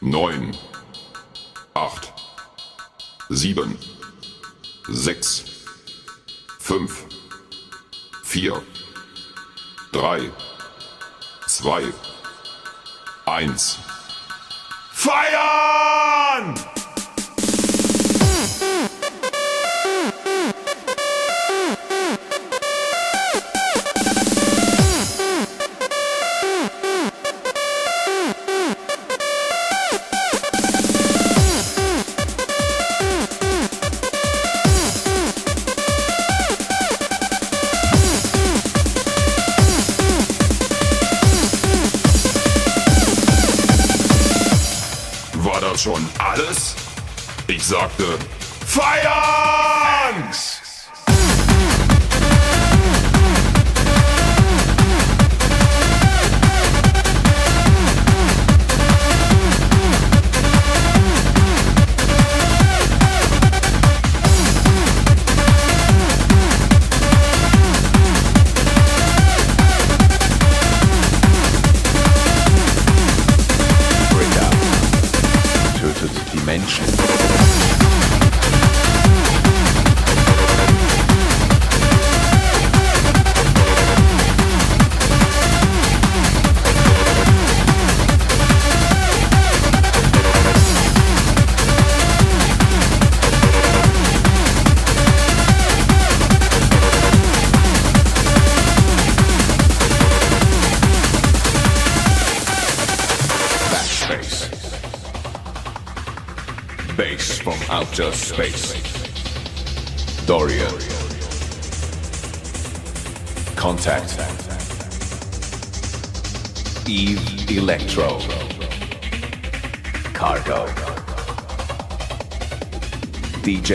neun, acht, sieben, sechs, fünf, vier, drei, zwei, eins. Feiern!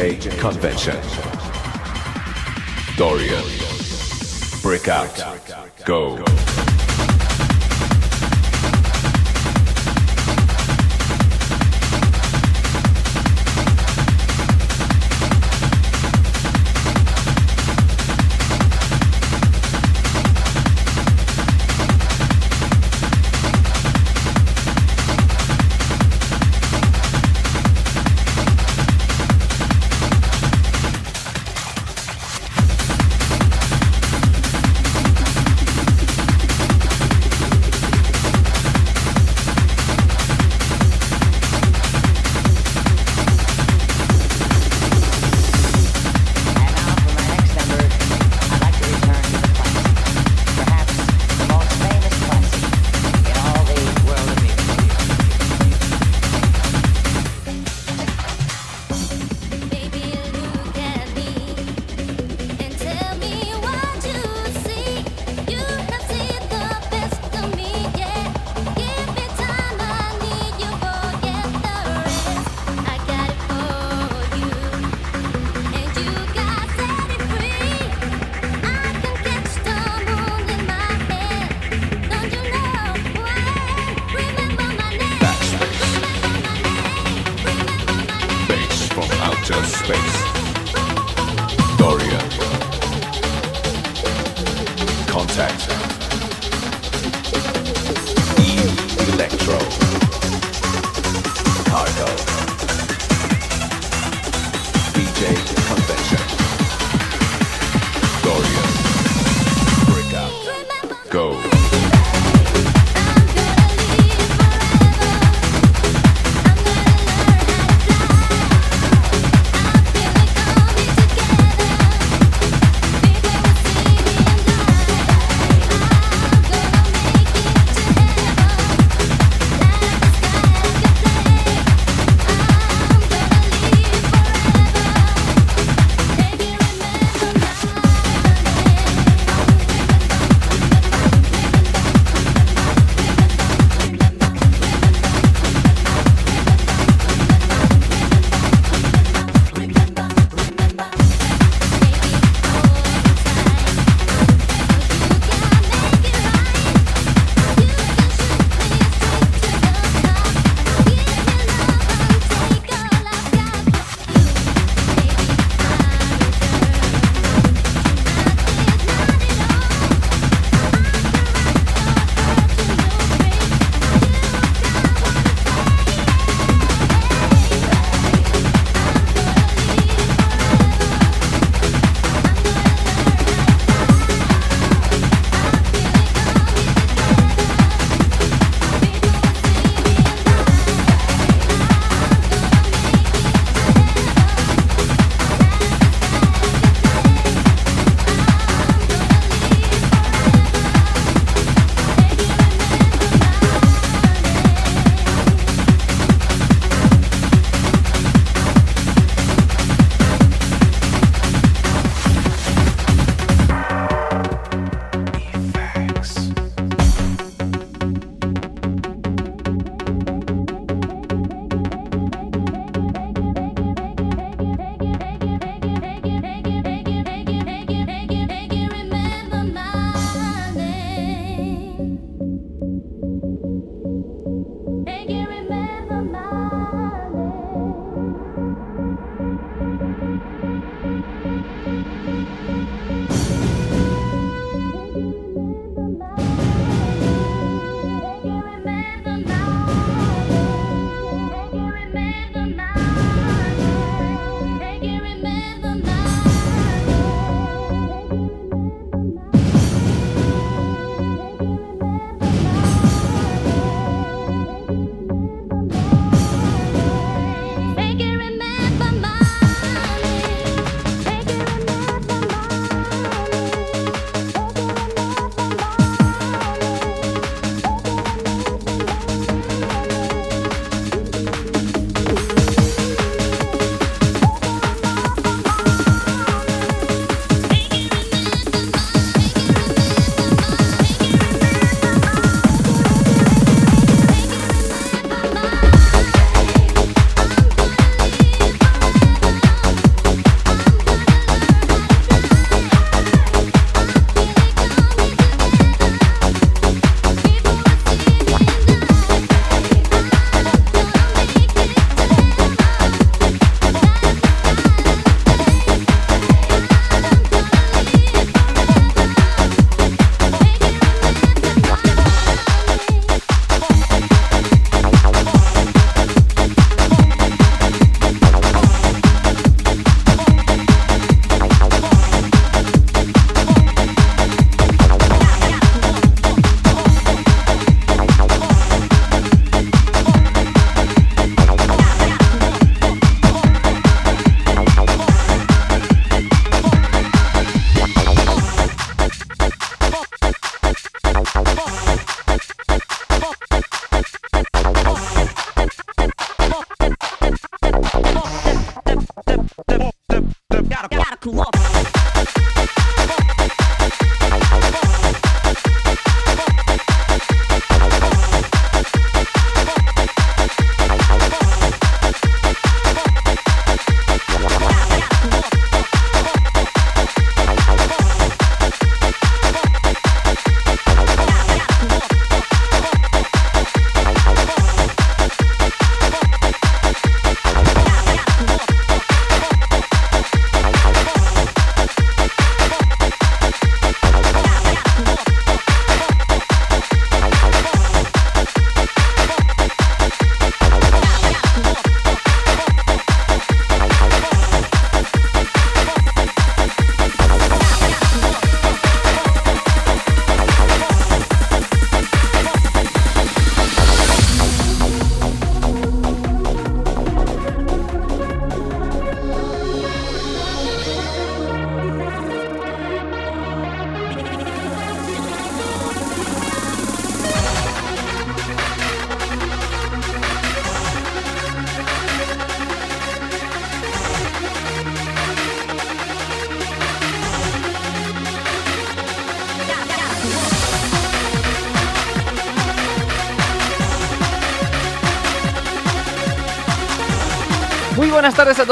Convention. Dorian. Breakout. Go.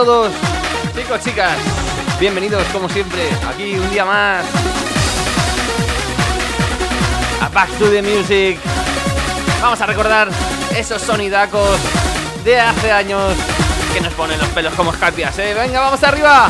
Todos, chicos, chicas. Bienvenidos, como siempre, aquí un día más. A Back to the Music. Vamos a recordar esos sonidacos de hace años que nos ponen los pelos como escarpias, ¿eh? Venga, vamos arriba.